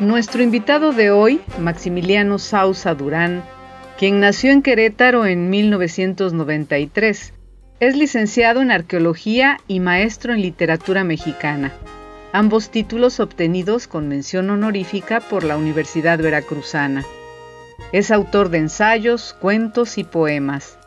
Nuestro invitado de hoy, Maximiliano Sausa Durán, quien nació en Querétaro en 1993, es licenciado en Arqueología y maestro en Literatura Mexicana, ambos títulos obtenidos con mención honorífica por la Universidad Veracruzana. Es autor de ensayos, cuentos y poemas.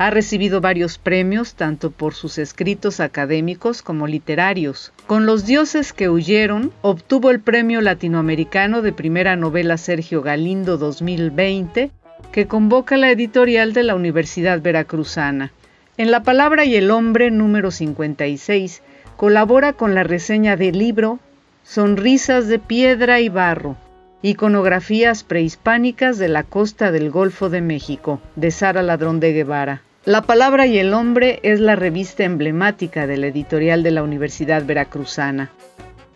Ha recibido varios premios tanto por sus escritos académicos como literarios. Con Los dioses que huyeron, obtuvo el Premio Latinoamericano de Primera Novela Sergio Galindo 2020, que convoca la editorial de la Universidad Veracruzana. En La Palabra y el Hombre número 56, colabora con la reseña del libro Sonrisas de Piedra y Barro, Iconografías prehispánicas de la costa del Golfo de México, de Sara Ladrón de Guevara. La Palabra y el Hombre es la revista emblemática de la editorial de la Universidad Veracruzana.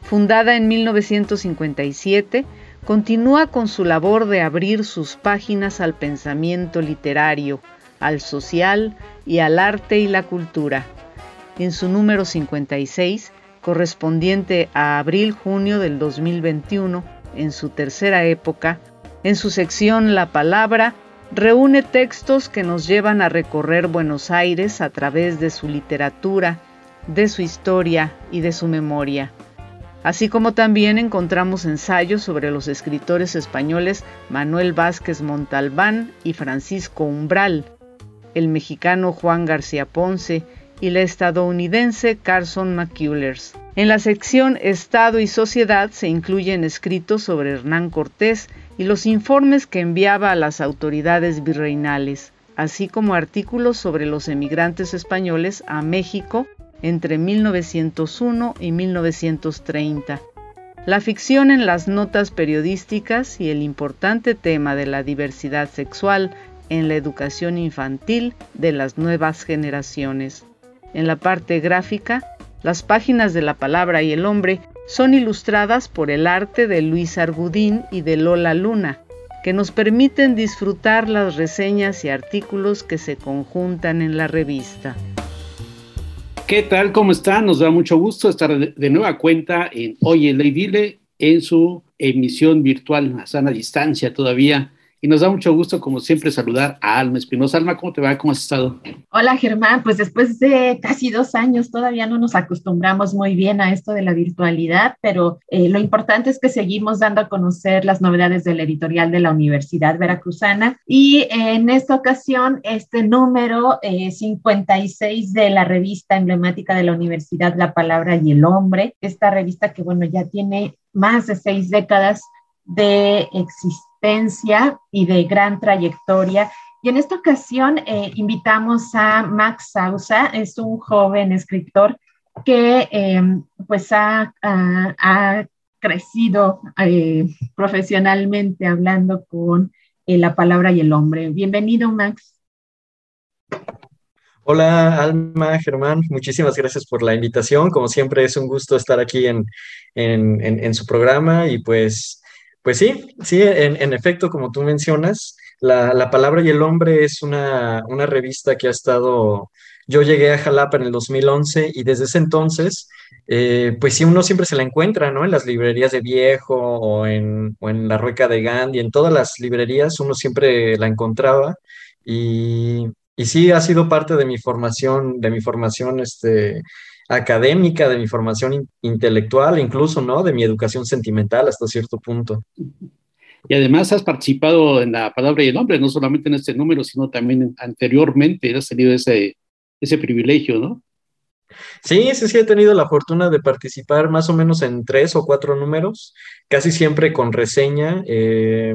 Fundada en 1957, continúa con su labor de abrir sus páginas al pensamiento literario, al social y al arte y la cultura. En su número 56, correspondiente a abril-junio del 2021, en su tercera época, en su sección La Palabra, reúne textos que nos llevan a recorrer Buenos Aires a través de su literatura, de su historia y de su memoria. Así como también encontramos ensayos sobre los escritores españoles Manuel Vázquez Montalbán y Francisco Umbral, el mexicano Juan García Ponce y la estadounidense Carson McCullers. En la sección Estado y Sociedad se incluyen escritos sobre Hernán Cortés y los informes que enviaba a las autoridades virreinales, así como artículos sobre los emigrantes españoles a México entre 1901 y 1930. La ficción en las notas periodísticas y el importante tema de la diversidad sexual en la educación infantil de las nuevas generaciones. En la parte gráfica, las páginas de la palabra y el hombre son ilustradas por el arte de Luis Argudín y de Lola Luna, que nos permiten disfrutar las reseñas y artículos que se conjuntan en la revista. ¿Qué tal? ¿Cómo están? Nos da mucho gusto estar de nueva cuenta en Oye Ley Dile en su emisión virtual a sana distancia todavía y nos da mucho gusto, como siempre, saludar a Alma Espinosa. Alma, ¿cómo te va? ¿Cómo has estado? Hola, Germán. Pues después de casi dos años todavía no nos acostumbramos muy bien a esto de la virtualidad, pero eh, lo importante es que seguimos dando a conocer las novedades del editorial de la Universidad Veracruzana. Y en esta ocasión, este número 56 eh, de la revista emblemática de la Universidad, La Palabra y el Hombre, esta revista que, bueno, ya tiene más de seis décadas de existencia y de gran trayectoria. Y en esta ocasión eh, invitamos a Max Sausa, es un joven escritor que em, pues ha, crecido eh, profesionalmente hablando con eh, la palabra y el hombre. Bienvenido, Max. Hola, Alma, Germán, muchísimas gracias por la invitación. Como siempre, es un gusto estar aquí en, en su programa y pues pues sí, sí, en, efecto, como tú mencionas, la, Palabra y el Hombre es una, revista que ha estado, yo llegué a Jalapa en el 2011 y desde ese entonces, eh, pues sí, uno siempre se la encuentra, ¿no? En las librerías de Viejo o en, o en la Rueca de Gandhi, en todas las librerías uno siempre la encontraba y, y sí ha sido parte de mi formación, de mi formación, este académica, de mi formación intelectual, incluso, ¿no? De mi educación sentimental hasta cierto punto. Y además has participado en la palabra y el nombre, no solamente en este número, sino también anteriormente has tenido ese, ese privilegio, ¿no? Sí, sí, sí, he tenido la fortuna de participar más o menos en tres o cuatro números, casi siempre con reseña, eh,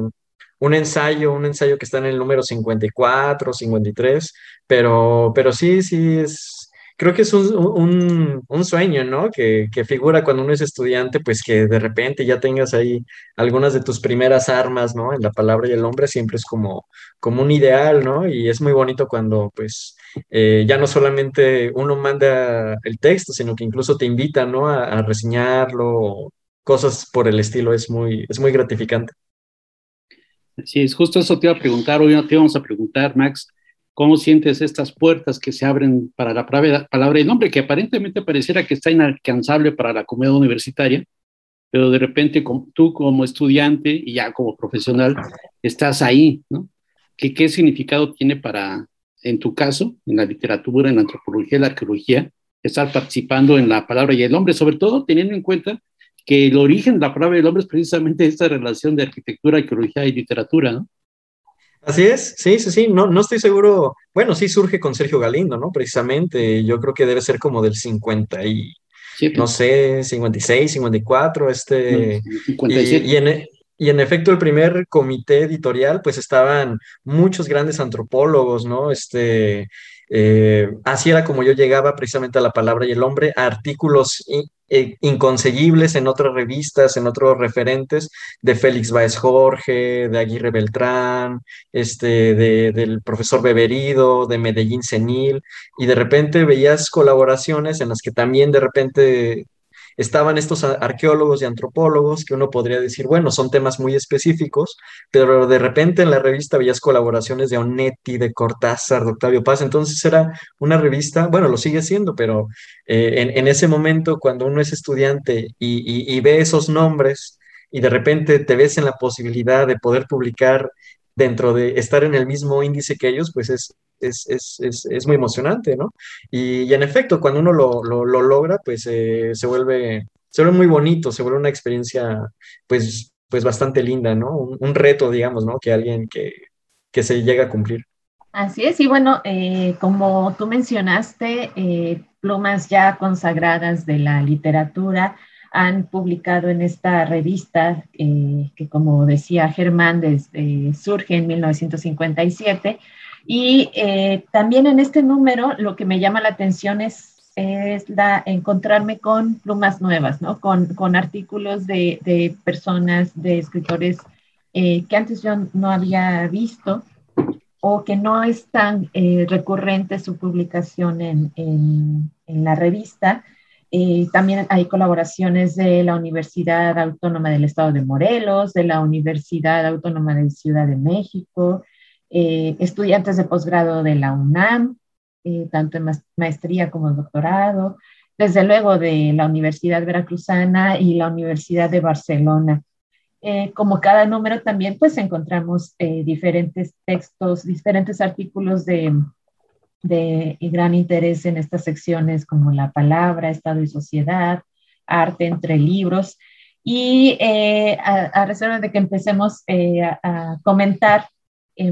un ensayo, un ensayo que está en el número 54, 53, pero, pero sí, sí, es, creo que es un, sueño, ¿no? Que, figura cuando uno es estudiante, pues que de repente ya tengas ahí algunas de tus primeras armas, ¿no? En la palabra y el hombre siempre es como, como un ideal, ¿no? Y es muy bonito cuando, pues, eh, ya no solamente uno manda el texto, sino que incluso te invita, ¿no? A, a reseñarlo, cosas por el estilo, es muy, es muy gratificante. Sí, es justo eso te iba a preguntar, hoy te vamos a preguntar, Max, ¿cómo sientes estas puertas que se abren para la palabra y nombre, que aparentemente pareciera que está inalcanzable para la comunidad universitaria, pero de repente tú como estudiante y ya como profesional estás ahí, ¿no? ¿Qué, ¿Qué significado tiene para, en tu caso, en la literatura, en la antropología, en la arqueología, estar participando en la palabra y el hombre, sobre todo teniendo en cuenta que el origen de la palabra del hombre es precisamente esta relación de arquitectura, arqueología y literatura, ¿no? Así es, sí, sí, sí, no, no estoy seguro, bueno, sí surge con Sergio Galindo, ¿no? Precisamente, yo creo que debe ser como del 50 y, no sé, 56, 54, este, 57. Y, y, en, y en efecto, el primer comité editorial, pues estaban muchos grandes antropólogos, ¿no? Este, eh, así era como yo llegaba precisamente a la palabra y el hombre, a artículos eh, inconseguibles en otras revistas, en otros referentes, de Félix Baez Jorge, de Aguirre Beltrán, este, de, del profesor Beberido, de Medellín Senil, y de repente veías colaboraciones en las que también de repente estaban estos arqueólogos y antropólogos que uno podría decir, bueno, son temas muy específicos, pero de repente en la revista veías colaboraciones de Onetti, de Cortázar, de Octavio Paz, entonces era una revista, bueno, lo sigue siendo, pero eh, en, ese momento cuando uno es estudiante y ve esos nombres y de repente te ves en la posibilidad de poder publicar dentro de estar en el mismo índice que ellos, pues es, es, muy emocionante, ¿no? Y, en efecto, cuando uno lo, logra, pues eh, se, vuelve, se vuelve muy bonito, se vuelve una experiencia, pues, pues bastante linda, ¿no? Un, reto, digamos, ¿no? Que alguien que, se llega a cumplir. Así es, y bueno, eh, como tú mencionaste, eh, plumas ya consagradas de la literatura, han publicado en esta revista, eh, que como decía Germán, desde, surge en 1957. Y eh, también en este número lo que me llama la atención es, es la, encontrarme con plumas nuevas, ¿no? con, con artículos de, de, personas, de escritores eh, que antes yo no había visto o que no es tan recurrente su publicación en, en, en la revista eh, también hay colaboraciones de la Universidad Autónoma del Estado de Morelos, de la Universidad Autónoma de Ciudad de México, eh, estudiantes de posgrado de la UNAM, eh, tanto en maestría como doctorado, desde luego de la Universidad Veracruzana y la Universidad de Barcelona. como cada número también pues encontramos diferentes textos, diferentes artículos de de gran interés en estas secciones como la palabra, Estado y sociedad, arte entre libros. Y eh, a, reserva de que empecemos eh, a, comentar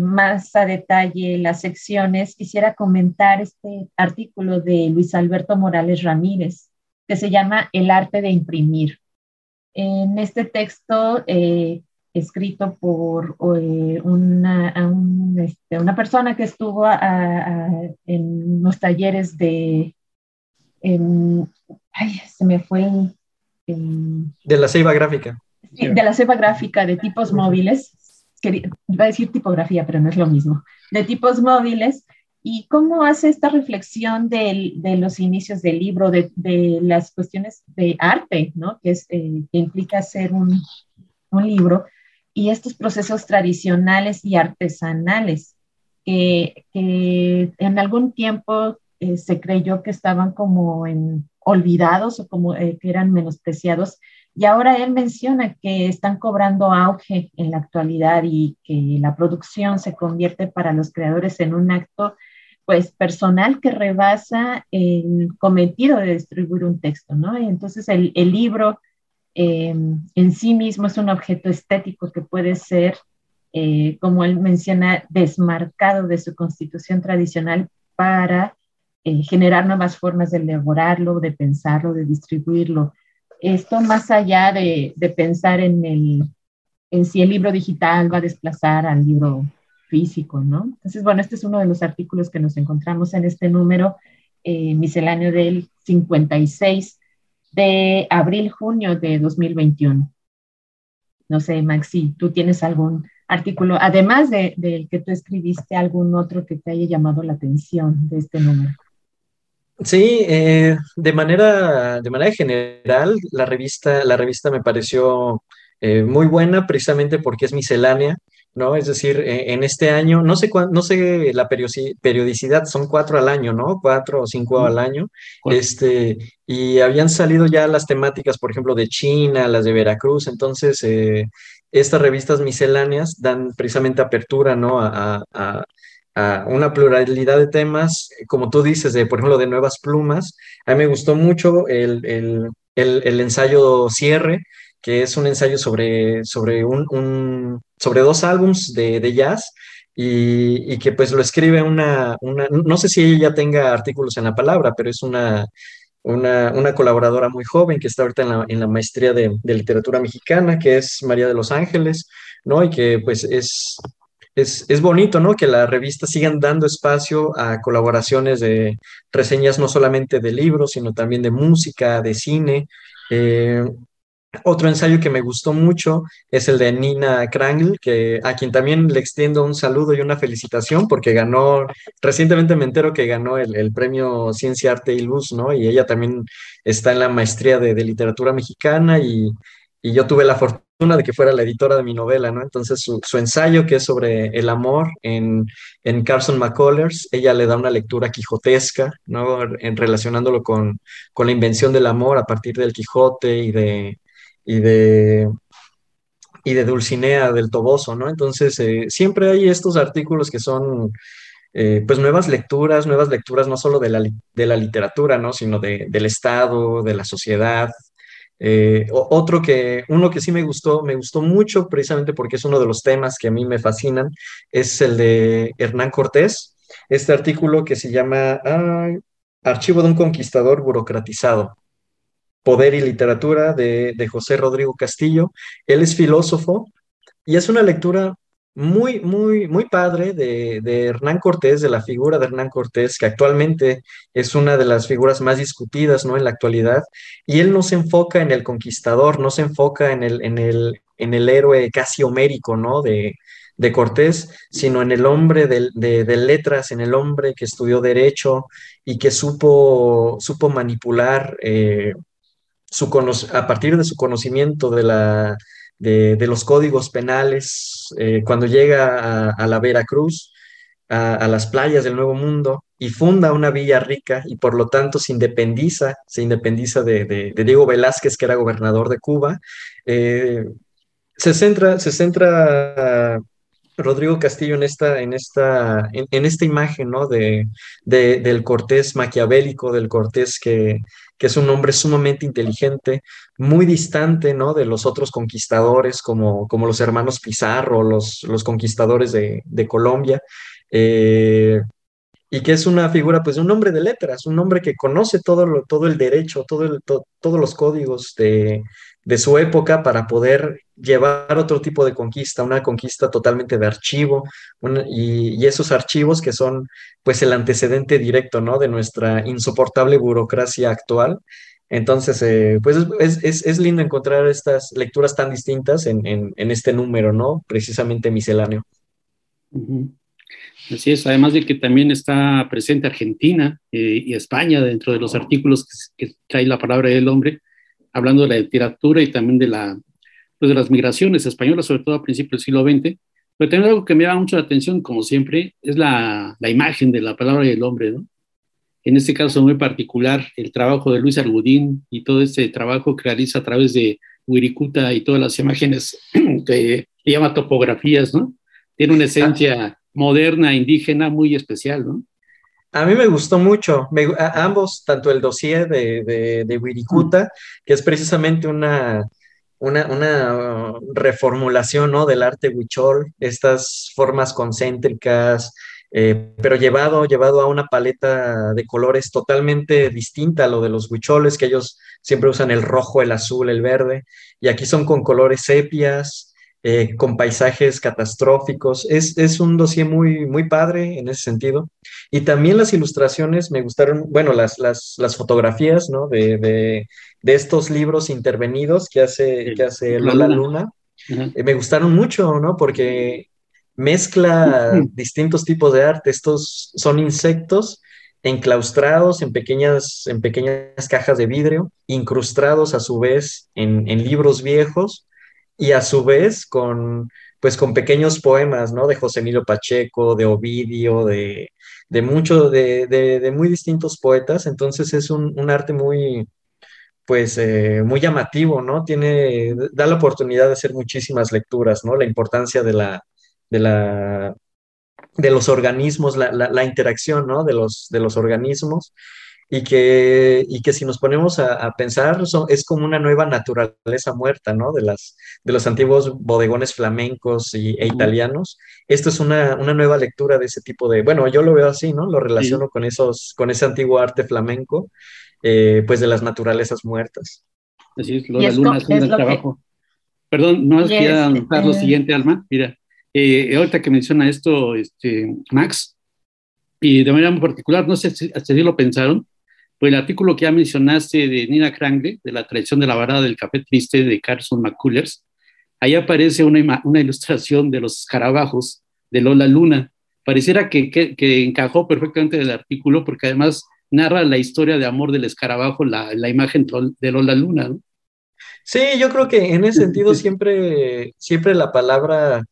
más a detalle las secciones, quisiera comentar este artículo de Luis Alberto Morales Ramírez, que se llama El arte de imprimir. En este texto eh, escrito por eh, una, este, una, persona que estuvo en los talleres de... ay, se me fue el, De la ceiba gráfica. de la ceiba gráfica de tipos móviles. Quería, iba a decir tipografía, pero no es lo mismo. De tipos móviles. ¿Y cómo hace esta reflexión de, de los inicios del libro, de, de, las cuestiones de arte, ¿no? que, es, eh, que implica hacer un, un libro? Y estos procesos tradicionales y artesanales que, en algún tiempo eh, se creyó que estaban como en, olvidados o como eh, que eran menospreciados. Y ahora él menciona que están cobrando auge en la actualidad y que la producción se convierte para los creadores en un acto pues personal que rebasa el cometido de distribuir un texto, ¿no? Y entonces el, el libro Em, en sí mismo es un objeto estético que puede ser, eh, como él menciona, desmarcado de su constitución tradicional para eh, generar nuevas formas de elaborarlo, de pensarlo, de distribuirlo. Esto más allá de, pensar en, el, en si el libro digital va a desplazar al libro físico, ¿no? Entonces, bueno, este es uno de los artículos que nos encontramos en este número eh, misceláneo del 56 de abril-junio de 2021. No sé, Maxi, ¿tú tienes algún artículo, además del de, que tú escribiste, algún otro que te haya llamado la atención de este número? Sí, eh, de, manera, de manera general, la revista, la revista me pareció eh, muy buena precisamente porque es miscelánea, ¿no? Es decir, eh, en este año, no sé no sé la periodicidad, son cuatro al año, ¿no? Cuatro o cinco al año. Este, y habían salido ya las temáticas, por ejemplo, de China, las de Veracruz, entonces estas revistas misceláneas dan precisamente apertura, ¿no? a, una pluralidad de temas, como tú dices, de, por ejemplo, de Nuevas Plumas. A mí me gustó mucho el, ensayo Cierre, que es un ensayo sobre, sobre, un, sobre dos álbums de, jazz y, que pues lo escribe una, no sé si ella tenga artículos en la palabra, pero es una, una, colaboradora muy joven que está ahorita en la, en la maestría de, de, literatura mexicana, que es María de los Ángeles, ¿no? Y que pues es, es, bonito, ¿no? Que la revista sigan dando espacio a colaboraciones de reseñas no solamente de libros, sino también de música, de cine. Eh, otro ensayo que me gustó mucho es el de Nina Krangl, que, a quien también le extiendo un saludo y una felicitación porque ganó, recientemente me entero que ganó el, premio Ciencia, Arte y Luz, ¿no? Y ella también está en la maestría de, de literatura mexicana y, y yo tuve la fortuna de que fuera la editora de mi novela, ¿no? Entonces su, ensayo, que es sobre el amor en, en, Carson McCullers, ella le da una lectura quijotesca, ¿no? En, relacionándolo con, con, la invención del amor a partir del Quijote y de, y de, y de Dulcinea del Toboso, ¿no? Entonces eh, siempre hay estos artículos que son... Eh, pues nuevas lecturas, nuevas lecturas no solo de la, de la literatura, ¿no? sino de, del Estado, de la sociedad, eh, otro que, uno que sí me gustó, me gustó mucho precisamente porque es uno de los temas que a mí me fascinan, es el de Hernán Cortés, este artículo que se llama Archivo de un conquistador burocratizado, Poder y Literatura de, de José Rodrigo Castillo. Él es filósofo y es una lectura muy, muy, muy padre de, Hernán Cortés, de la figura de Hernán Cortés, que actualmente es una de las figuras más discutidas ¿no? en la actualidad, y él no se enfoca en el conquistador, no se enfoca en el, en el, en el héroe casi homérico ¿no? de, Cortés, sino en el hombre de, letras, en el hombre que estudió derecho y que supo, supo manipular eh, su a partir de su conocimiento de la de, los códigos penales, eh, cuando llega a, la Veracruz, a, las playas del Nuevo Mundo, y funda una villa rica y por lo tanto se independiza, se independiza de, Diego Velázquez, que era gobernador de Cuba. Eh, se centra, se centra Rodrigo Castillo en esta, en esta, en, esta imagen, ¿no? De, del Cortés maquiavélico, del Cortés que, es un hombre sumamente inteligente, muy distante, ¿no? De los otros conquistadores, como, como los hermanos Pizarro, los, los conquistadores de, Colombia. Eh, y que es una figura, pues, un hombre de letras, un hombre que conoce todo, todo el derecho, todo todos los códigos de, de su época para poder llevar otro tipo de conquista, una conquista totalmente de archivo, y, esos archivos que son pues el antecedente directo, ¿no? De nuestra insoportable burocracia actual. Entonces, eh, pues es, lindo encontrar estas lecturas tan distintas en, este número, ¿no? Precisamente misceláneo. Así es, además de que también está presente Argentina eh, y España dentro de los artículos que, que trae la palabra del hombre, hablando de la literatura y también de, la, pues de las migraciones españolas, sobre todo a principios del siglo XX. Pero también algo que me llama mucho la atención, como siempre, es la, la imagen de la palabra del hombre, ¿no? En este caso muy particular, el trabajo de Luis Argudín y todo este trabajo que realiza a través de Wirikuta y todas las imágenes que llama topografías, ¿no? Tiene una esencia moderna, indígena, muy especial, ¿no? A mí me gustó mucho, ambos, tanto el dossier de, de, de Wirikuta, que es precisamente una, una, reformulación ¿no? del arte huichol, estas formas concéntricas, eh, pero llevado, llevado a una paleta de colores totalmente distinta a lo de los huicholes, que ellos siempre usan el rojo, el azul, el verde, y aquí son con colores sepias, eh, con paisajes catastróficos. Es, es, un dossier muy, muy padre en ese sentido. Y también las ilustraciones me gustaron, bueno, las, las, las fotografías, ¿no? De, de, de, estos libros intervenidos que hace, que hace Lola Luna. Eh, me gustaron mucho, ¿no? Porque mezcla distintos tipos de arte. Estos son insectos enclaustrados en pequeñas, en pequeñas cajas de vidrio, incrustados a su vez en, en libros viejos y a su vez con, pues, con pequeños poemas, ¿no? De José Emilio Pacheco, de Ovidio, de, de muchos, de, de, muy distintos poetas. Entonces es un, un arte muy, pues, eh, muy llamativo, ¿no? Tiene, da la oportunidad de hacer muchísimas lecturas, ¿no? La importancia de la, de la, de los organismos, la, la, la interacción, ¿no? De los, de los organismos y que, y que si nos ponemos a, pensar, es como una nueva naturaleza muerta, ¿no? De, las, de los antiguos bodegones flamencos y, e italianos. Esto es una, una, nueva lectura de ese tipo de, bueno, yo lo veo así, ¿no? Lo relaciono con, esos, con ese antiguo arte flamenco, eh, pues de las naturalezas muertas. Así es, la Luna haciendo el trabajo. Perdón, no quería anotar lo siguiente, Alma. Mira, eh, ahorita que menciona esto, este, Max, y de manera muy particular, no sé si hasta si lo pensaron, pues el artículo que ya mencionaste de Nina Krangle, de la tradición de la varada del café triste de Carson McCullers, ahí aparece una, una ilustración de los escarabajos de Lola Luna. Pareciera que, que, encajó perfectamente del artículo porque además narra la historia de amor del escarabajo, la, la imagen de Lola Luna. ¿no? Sí, yo creo que en ese sentido siempre, siempre la palabra,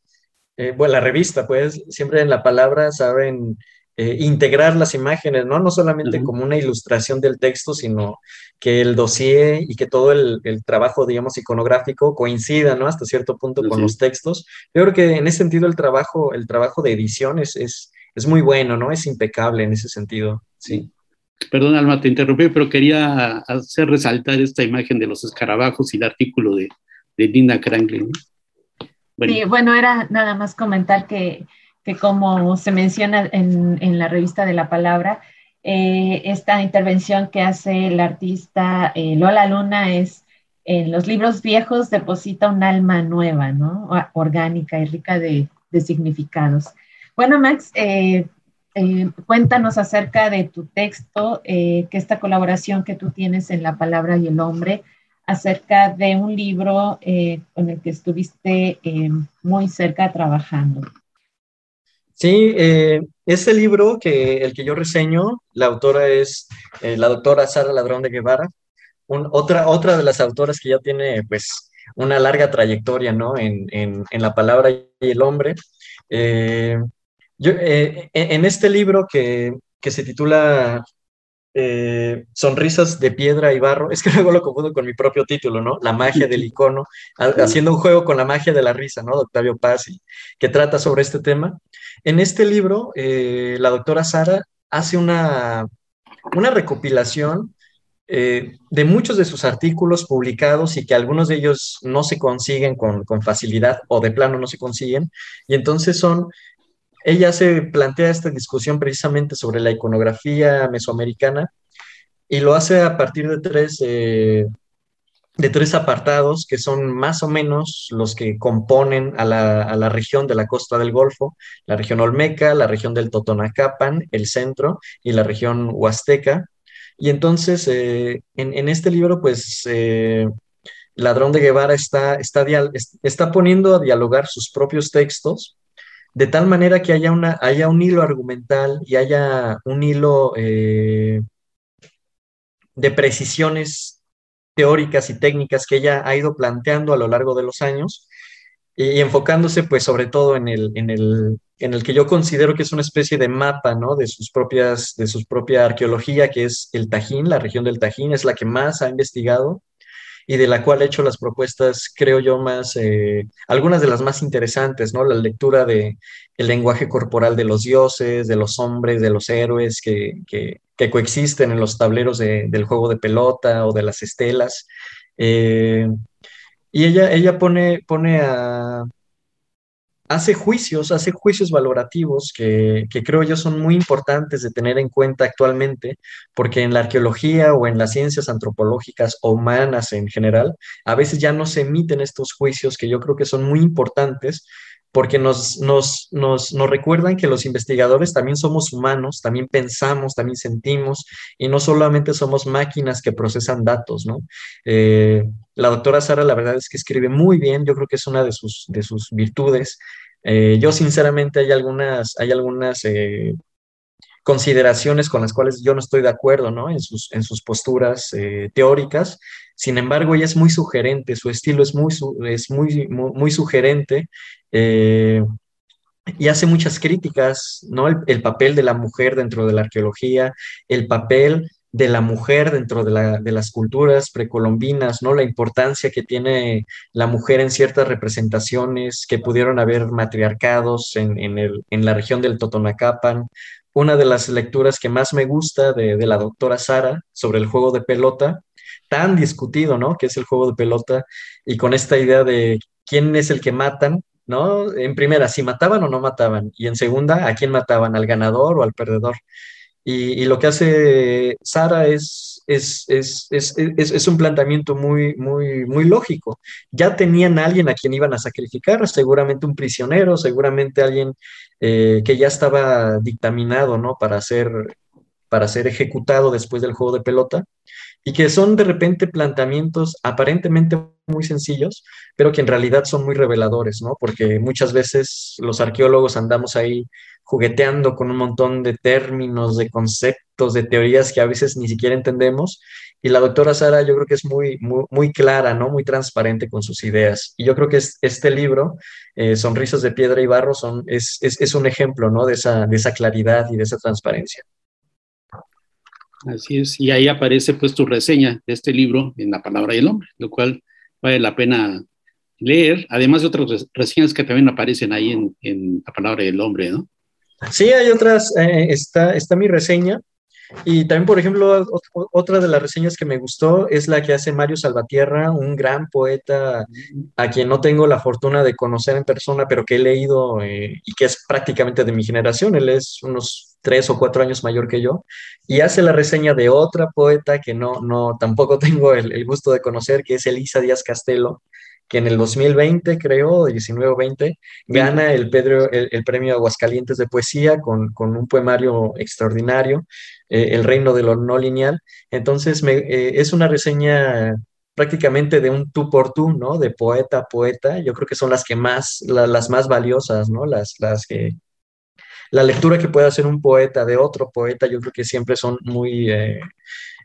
eh, bueno, la revista, pues, siempre en la palabra saben eh, integrar las imágenes, ¿no? No solamente como una ilustración del texto, sino que el dossier y que todo el, trabajo, digamos, iconográfico coincida, ¿no? Hasta cierto punto con los textos. Yo creo que en ese sentido el trabajo, el trabajo de edición es, es, muy bueno, ¿no? Es impecable en ese sentido, sí. Perdón, Alma, te interrumpí, pero quería hacer resaltar esta imagen de los escarabajos y el artículo de, de Linda Cranklin. Bueno. Sí, bueno, era nada más comentar que que como se menciona en, la revista de la palabra, eh, esta intervención que hace el artista eh, Lola Luna es en los libros viejos deposita un alma nueva, ¿no? Orgánica y rica de, significados. Bueno, Max, eh, cuéntanos acerca de tu texto, que esta colaboración que tú tienes en La Palabra y el Hombre, acerca de un libro con el que estuviste muy cerca trabajando. Sí, eh, ese libro que el que yo reseño, la autora es eh, la doctora Sara Ladrón de Guevara, otra, otra de las autoras que ya tiene pues una larga trayectoria ¿no? en, la palabra y el hombre. Eh, yo, en este libro que, que se titula eh, sonrisas de piedra y barro, es que luego lo confundo con mi propio título, ¿no? La magia del icono, haciendo un juego con la magia de la risa, ¿no? De Octavio Paz, que trata sobre este tema. En este libro, eh, la doctora Sara hace una, una recopilación eh, de muchos de sus artículos publicados y que algunos de ellos no se consiguen con, con facilidad o de plano no se consiguen. Y entonces son ella se plantea esta discusión precisamente sobre la iconografía mesoamericana y lo hace a partir de tres, eh, de tres apartados que son más o menos los que componen a la, región de la costa del Golfo, la región Olmeca, la región del Totonacapan, el centro y la región Huasteca. Y entonces, eh, en, este libro, pues, eh, Ladrón de Guevara está, está, está poniendo a dialogar sus propios textos de tal manera que haya, una, haya un hilo argumental y haya un hilo eh, de precisiones teóricas y técnicas que ella ha ido planteando a lo largo de los años y, enfocándose pues sobre todo en el, en, el, en el que yo considero que es una especie de mapa, ¿no? De sus propias, de su propia arqueología, que es el Tajín, la región del Tajín, es la que más ha investigado y de la cual he hecho las propuestas, creo yo, más, eh, algunas de las más interesantes, ¿no? La lectura de el lenguaje corporal de los dioses, de los hombres, de los héroes que, que, coexisten en los tableros del juego de pelota o de las estelas. Eh, y ella, ella pone, pone a, hace juicios, hace juicios valorativos que, que, creo yo son muy importantes de tener en cuenta actualmente, porque en la arqueología o en las ciencias antropológicas o humanas en general, a veces ya no se emiten estos juicios que yo creo que son muy importantes porque nos, nos, nos, nos, recuerdan que los investigadores también somos humanos, también pensamos, también sentimos, y no solamente somos máquinas que procesan datos, ¿no? Eh, la doctora Sara, la verdad es que escribe muy bien, yo creo que es una de sus, de sus virtudes. Eh, yo, sinceramente, hay algunas, hay algunas eh, consideraciones con las cuales yo no estoy de acuerdo, ¿no? En sus, en sus posturas teóricas, sin embargo, ella es muy sugerente, su estilo es muy, es muy, muy, sugerente eh, y hace muchas críticas, ¿no? El, papel de la mujer dentro de la arqueología, el papel de la mujer dentro de, las culturas precolombinas, ¿no? La importancia que tiene la mujer en ciertas representaciones que pudieron haber matriarcados en, en la región del Totonacapan. Una de las lecturas que más me gusta de, de la doctora Sara sobre el juego de pelota tan discutido, ¿no? Que es el juego de pelota y con esta idea de quién es el que matan, ¿no? En primera, si mataban o no mataban, y en segunda, a quién mataban, al ganador o al perdedor. Y, lo que hace Sara es, es, es, es, un planteamiento muy, muy, muy lógico. Ya tenían a alguien a quien iban a sacrificar, seguramente un prisionero, seguramente alguien eh, que ya estaba dictaminado, ¿no? Para ser, para ser ejecutado después del juego de pelota y que son de repente planteamientos aparentemente muy sencillos, pero que en realidad son muy reveladores, ¿no? Porque muchas veces los arqueólogos andamos ahí jugueteando con un montón de términos, de conceptos, de teorías que a veces ni siquiera entendemos. Y la doctora Sara yo creo que es muy, muy, clara, ¿no? Muy transparente con sus ideas. Y yo creo que este libro, eh, Sonrisas de Piedra y Barro, son, es, un ejemplo, ¿no? De esa, de esa claridad y de esa transparencia. Así es, y ahí aparece pues tu reseña de este libro en La Palabra del Hombre, lo cual vale la pena leer, además de otras reseñas que también aparecen ahí en, La Palabra del Hombre, ¿no? Sí, hay otras, eh, está, está mi reseña, y también, por ejemplo, otra de las reseñas que me gustó es la que hace Mario Salvatierra, un gran poeta a quien no tengo la fortuna de conocer en persona, pero que he leído eh, y que es prácticamente de mi generación. Él es unos tres o cuatro años mayor que yo y hace la reseña de otra poeta que no, no tampoco tengo el, el gusto de conocer, que es Elisa Díaz Castelo, que en el 2020, creo, 19 o 20, gana el, Pedro, el, premio Aguascalientes de poesía con, con un poemario extraordinario, eh, El reino de lo no lineal. Entonces, me, eh, es una reseña prácticamente de un tú por tú, ¿no? De poeta a poeta. Yo creo que son las que más, las más valiosas, ¿no? Las, las que... La lectura que puede hacer un poeta de otro poeta, yo creo que siempre son muy... Eh,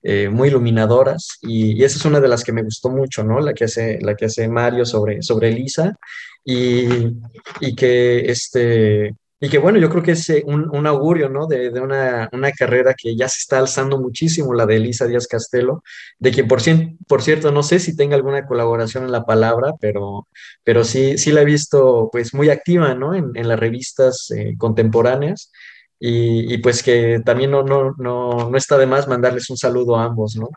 eh, muy iluminadoras y, esa es una de las que me gustó mucho, ¿no? La que hace, la que hace Mario sobre, sobre Elisa y, y que este... Y que bueno, yo creo que es eh, un, un augurio, ¿no? De, de una, una, carrera que ya se está alzando muchísimo, la de Elisa Díaz Castelo, de quien por, por cierto no sé si tenga alguna colaboración en la palabra, pero, pero sí, sí la he visto pues muy activa, ¿no? En, en las revistas eh, contemporáneas y, pues que también no, no, no, no, está de más mandarles un saludo a ambos, ¿no?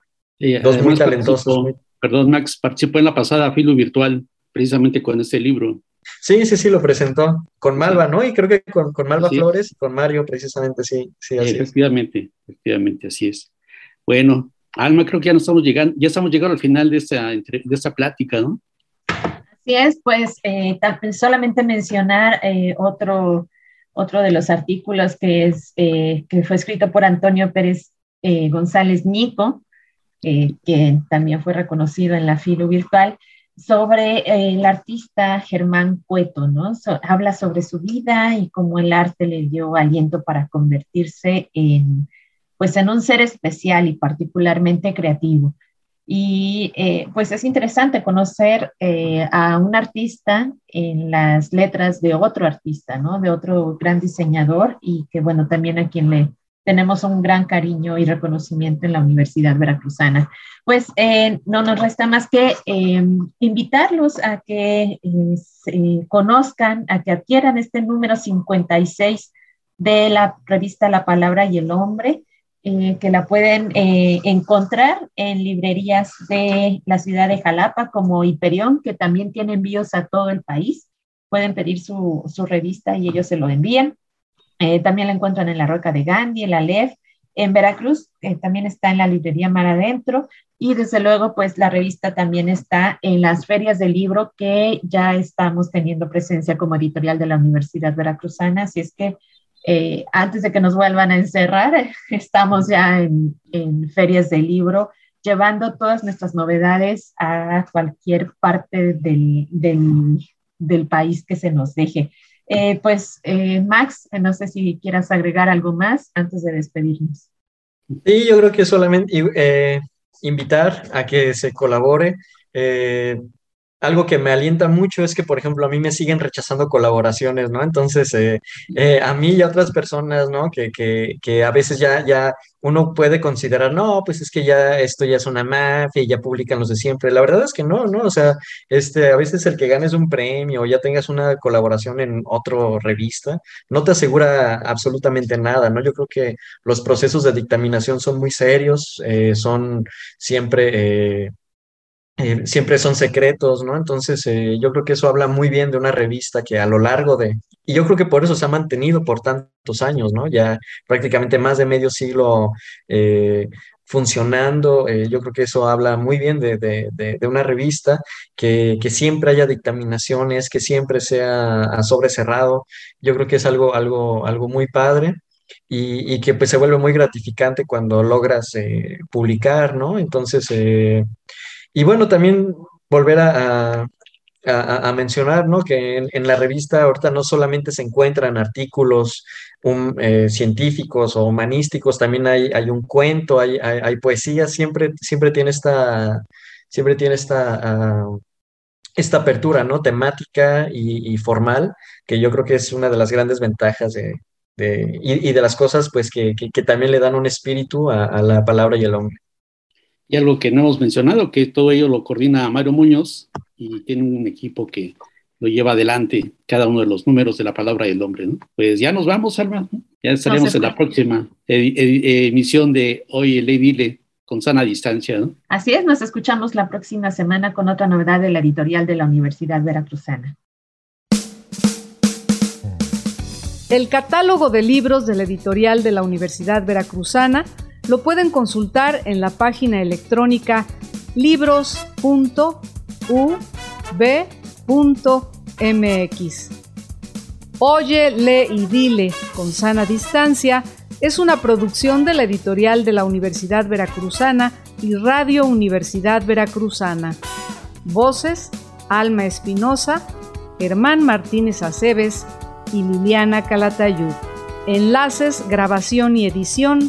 Dos muy talentosos. Perdón, Max, participó en la pasada Filo Virtual, precisamente con este libro. Sí, sí, sí, lo presentó con Malva, ¿no? Y creo que con, con Malva Flores y con Mario, precisamente, sí. sí así efectivamente, efectivamente, así es. Bueno, Alma, creo que ya nos estamos llegando, ya estamos llegando al final de esta, de esta plática, ¿no? Así es, pues eh, solamente mencionar eh, otro otro de los artículos que, es, eh, que fue escrito por Antonio Pérez eh, González Nico, eh, que también fue reconocido en la filo virtual, sobre el artista Germán Cueto, ¿no? habla sobre su vida y cómo el arte le dio aliento para convertirse en, pues, en un ser especial y particularmente creativo. Y eh, pues es interesante conocer eh, a un artista en las letras de otro artista, ¿no? De otro gran diseñador y que bueno, también a quien le tenemos un gran cariño y reconocimiento en la Universidad Veracruzana. Pues eh, no nos resta más que invitarlos a que conozcan, a que adquieran este número 56 de la revista La Palabra y el Hombre. Eh, que la pueden eh, encontrar en librerías de la ciudad de Jalapa como Hiperión, que también tiene envíos a todo el país. pueden pedir su, revista y ellos se lo envían. Eh, también la encuentran en la Roca de Gandhi, en la LEF, en Veracruz, también está en la librería Mar Adentro, y desde luego, pues la revista también está en las ferias del libro que ya estamos teniendo presencia como editorial de la Universidad Veracruzana, así es que eh, antes de que nos vuelvan a encerrar, estamos ya en, ferias del libro, llevando todas nuestras novedades a cualquier parte del, del, país que se nos deje. Eh, pues, eh, Max, no sé si quieras agregar algo más antes de despedirnos. Sí, yo creo que solamente invitar a que se colabore algo que me alienta mucho es que, por ejemplo, a mí me siguen rechazando colaboraciones, ¿no? Entonces, eh, eh, a mí y a otras personas, ¿no? Que, que, que, a veces ya, ya uno puede considerar, no, pues es que ya esto ya es una mafia y ya publican los de siempre. La verdad es que no, ¿no? O sea, este, a veces el que ganes un premio o ya tengas una colaboración en otra revista, no te asegura absolutamente nada, ¿no? Yo creo que los procesos de dictaminación son muy serios, eh, son siempre eh, siempre son secretos, ¿no? Entonces, eh, yo creo que eso habla muy bien de una revista que a lo largo de, y yo creo que por eso se ha mantenido por tantos años, ¿no? Ya prácticamente más de medio siglo eh, funcionando, yo creo que eso habla muy bien de, de, una revista, que, que, siempre haya dictaminaciones, que siempre sea a sobre yo creo que es algo, algo, algo muy padre. Y, y que pues se vuelve muy gratificante cuando logras publicar, ¿no? Entonces, y bueno, también volver a, mencionar ¿no? que en, la revista ahorita no solamente se encuentran artículos eh, científicos o humanísticos, también hay, hay un cuento, hay, hay, poesía, siempre, siempre tiene esta, siempre tiene esta, ah, esta apertura ¿no? temática y, formal, que yo creo que es una de las grandes ventajas de, y, de las cosas pues, que, también le dan un espíritu a la palabra y el hombre. Y algo que no hemos mencionado, que todo ello lo coordina Mario Muñoz y tiene un equipo que lo lleva adelante cada uno de los números de la palabra del hombre. Pues ya nos vamos, Alma. Ya estaremos en la próxima emisión de Hoy el Dile con sana distancia. ¿no? Así es, nos escuchamos la próxima semana con otra novedad de la editorial de la Universidad Veracruzana. El catálogo de libros de la editorial de la Universidad Veracruzana lo pueden consultar en la página electrónica libros.ub.mx. Oye, lee y dile con sana distancia es una producción de la editorial de la Universidad Veracruzana y Radio Universidad Veracruzana. Voces, Alma Espinosa, Germán Martínez Aceves y Liliana Calatayud. Enlaces, grabación y edición,